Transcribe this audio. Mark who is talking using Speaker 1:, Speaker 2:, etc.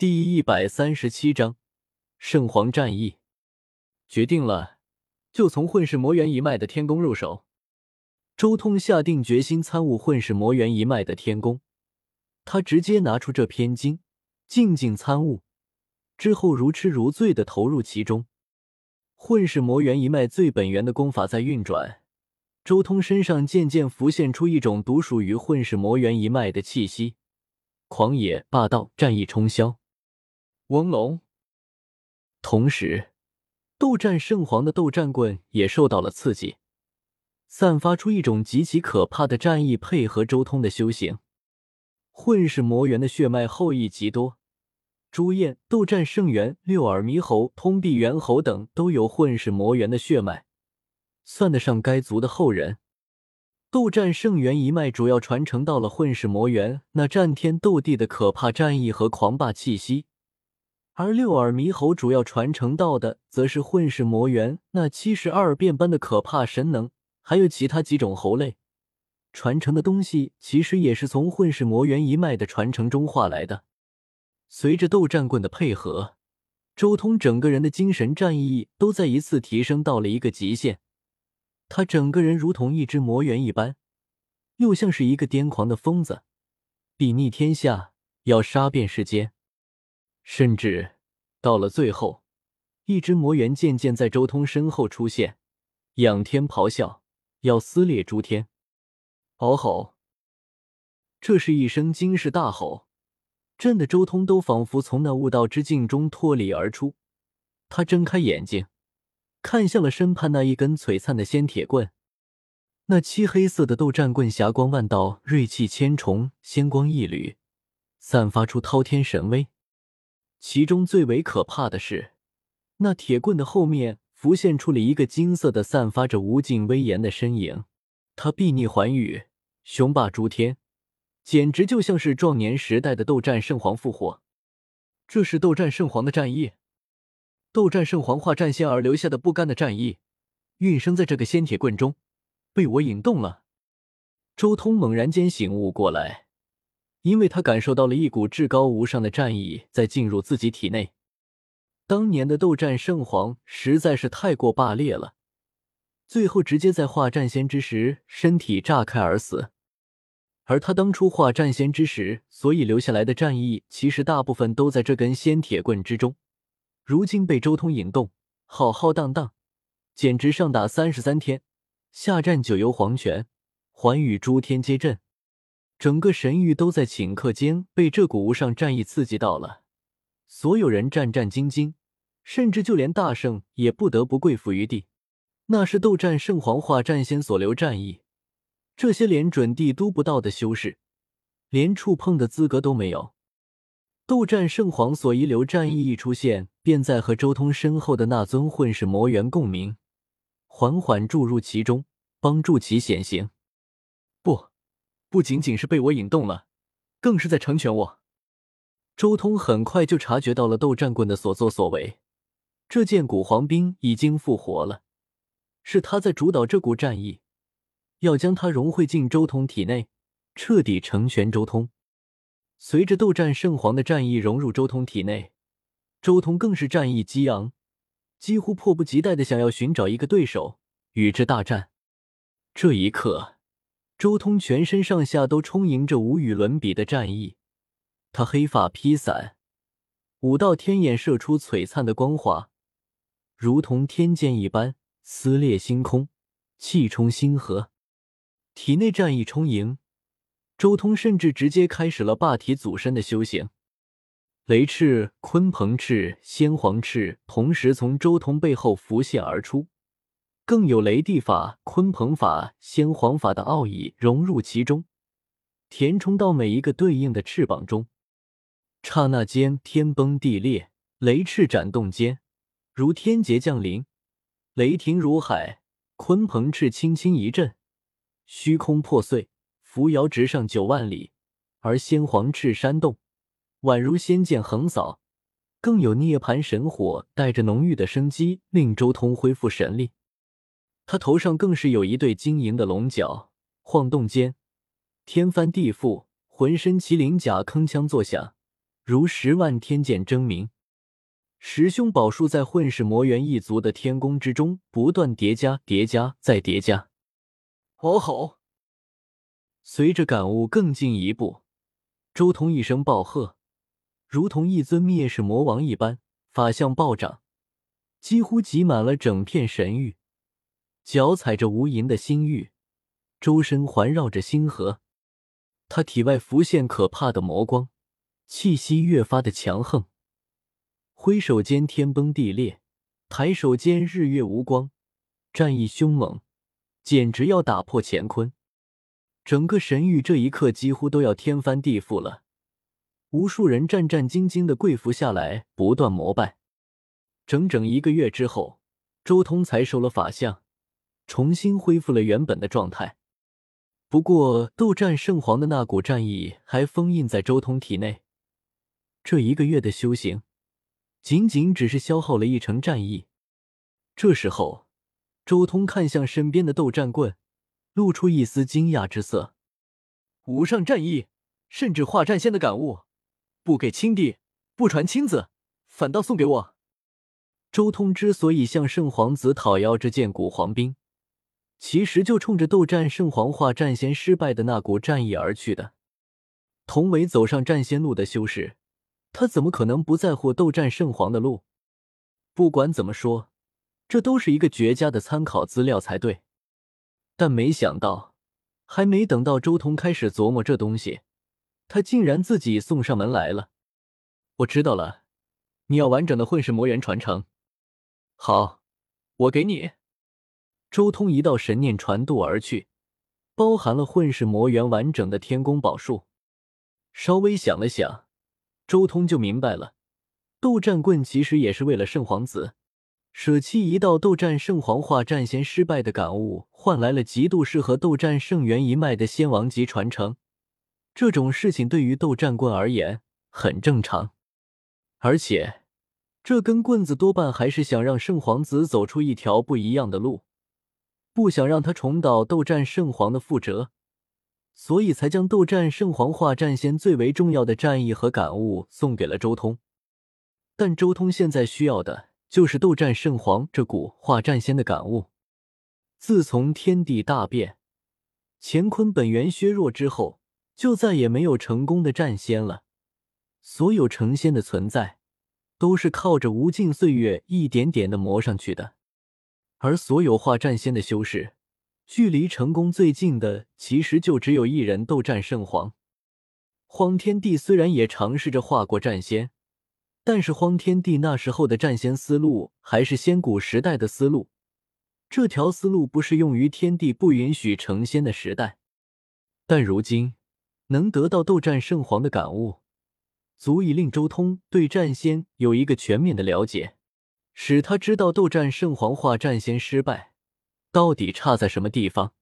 Speaker 1: 第一百三十七章圣皇战役。决定了，就从混世魔猿一脉的天宫入手。周通下定决心参悟混世魔猿一脉的天宫，他直接拿出这篇经，静静参悟，之后如痴如醉的投入其中。混世魔猿一脉最本源的功法在运转，周通身上渐渐浮现出一种独属于混世魔猿一脉的气息，狂野霸道，战意冲霄。翁龙。同时，斗战圣皇的斗战棍也受到了刺激，散发出一种极其可怕的战意，配合周通的修行，混世魔猿的血脉后裔极多。朱燕、斗战圣元、六耳猕猴、通臂猿猴等都有混世魔猿的血脉，算得上该族的后人。斗战圣元一脉主要传承到了混世魔猿那战天斗地的可怕战意和狂霸气息，而六耳猕猴主要传承到的则是混世魔猿那七十二变般的可怕神能，还有其他几种猴类传承的东西，其实也是从混世魔猿一脉的传承中化来的。随着斗战棍的配合，周通整个人的精神战意都在一次提升到了一个极限。他整个人如同一只魔猿一般，又像是一个癫狂的疯子，睥睨天下，要杀遍世间。甚至到了最后，一只魔猿渐渐在周通身后出现，仰天咆哮，要撕裂诸天。嗷吼！这是一声惊世大吼。震得周通都仿佛从那悟道之境中脱离而出，他睁开眼睛，看向了身畔那一根璀璨的仙铁棍。那漆黑色的斗战棍霞光万道，锐气千重，仙光一缕，散发出滔天神威。其中最为可怕的是，那铁棍的后面浮现出了一个金色的、散发着无尽威严的身影。他睥睨寰宇，雄霸诸天。简直就像是壮年时代的斗战圣皇复活，这是斗战圣皇的战意，斗战圣皇化战仙而留下的不甘的战意，运生在这个仙铁棍中，被我引动了。周通猛然间醒悟过来，因为他感受到了一股至高无上的战意在进入自己体内。当年的斗战圣皇实在是太过霸烈了，最后直接在化战仙之时身体炸开而死。而他当初化战仙之时，所以留下来的战意，其实大部分都在这根仙铁棍之中。如今被周通引动，浩浩荡荡，简直上打三十三天，下战九幽黄泉，寰宇诸天皆震，整个神域都在顷刻间被这股无上战意刺激到了。所有人战战兢兢，甚至就连大圣也不得不跪伏于地。那是斗战圣皇化战仙所留战意。这些连准帝都不到的修士，连触碰的资格都没有。斗战圣皇所遗留战意一出现，便在和周通身后的那尊混世魔猿共鸣，缓缓注入其中，帮助其显形。不，不仅仅是被我引动了，更是在成全我。周通很快就察觉到了斗战棍的所作所为，这件古皇兵已经复活了，是他在主导这股战役。要将它融汇进周通体内，彻底成全周通。随着斗战圣皇的战意融入周通体内，周通更是战意激昂，几乎迫不及待的想要寻找一个对手与之大战。这一刻，周通全身上下都充盈着无与伦比的战意。他黑发披散，五道天眼射出璀璨的光华，如同天剑一般撕裂星空，气冲星河。体内战意充盈，周通甚至直接开始了霸体祖身的修行。雷翅、鲲鹏翅、先皇翅同时从周通背后浮现而出，更有雷帝法、鲲鹏法、先皇法的奥义融入其中，填充到每一个对应的翅膀中。刹那间，天崩地裂，雷翅斩动间，如天劫降临；雷霆如海，鲲鹏翅轻轻一震。虚空破碎，扶摇直上九万里；而先皇翅扇动，宛如仙剑横扫。更有涅槃神火带着浓郁的生机，令周通恢复神力。他头上更是有一对晶莹的龙角，晃动间天翻地覆，浑身麒麟甲铿锵作响，如十万天剑争鸣。十凶宝术在混世魔猿一族的天宫之中不断叠加、叠加再叠加。
Speaker 2: 哦吼！
Speaker 1: 随着感悟更进一步，周通一声暴喝，如同一尊灭世魔王一般，法相暴涨，几乎挤满了整片神域，脚踩着无垠的星域，周身环绕着星河。他体外浮现可怕的魔光，气息越发的强横。挥手间天崩地裂，抬手间日月无光，战意凶猛，简直要打破乾坤。整个神域这一刻几乎都要天翻地覆了，无数人战战兢兢的跪伏下来，不断膜拜。整整一个月之后，周通才收了法相，重新恢复了原本的状态。不过，斗战圣皇的那股战意还封印在周通体内。这一个月的修行。仅仅只是消耗了一成战意。这时候，周通看向身边的斗战棍，露出一丝惊讶之色：“
Speaker 2: 无上战意，甚至化战仙的感悟，不给亲弟，不传亲子，反倒送给我。”
Speaker 1: 周通之所以向圣皇子讨要这件古皇兵，其实就冲着斗战圣皇化战仙失败的那股战意而去的。同为走上战仙路的修士。他怎么可能不在乎斗战圣皇的路？不管怎么说，这都是一个绝佳的参考资料才对。但没想到，还没等到周通开始琢磨这东西，他竟然自己送上门来了。我知道了，你要完整的混世魔猿传承。好，我给你。周通一道神念传渡而去，包含了混世魔元完整的天宫宝术。稍微想了想。周通就明白了，斗战棍其实也是为了圣皇子，舍弃一道斗战圣皇化战仙失败的感悟，换来了极度适合斗战圣元一脉的仙王级传承。这种事情对于斗战棍而言很正常，而且这根棍子多半还是想让圣皇子走出一条不一样的路，不想让他重蹈斗战圣皇的覆辙。所以才将斗战圣皇化战仙最为重要的战役和感悟送给了周通，但周通现在需要的就是斗战圣皇这股化战仙的感悟。自从天地大变，乾坤本源削弱之后，就再也没有成功的战仙了。所有成仙的存在，都是靠着无尽岁月一点点的磨上去的，而所有化战仙的修士。距离成功最近的，其实就只有一人——斗战圣皇。荒天帝虽然也尝试着化过战仙，但是荒天帝那时候的战仙思路还是仙古时代的思路，这条思路不适用于天地不允许成仙的时代。但如今能得到斗战圣皇的感悟，足以令周通对战仙有一个全面的了解，使他知道斗战圣皇化战仙失败。到底差在什么地方？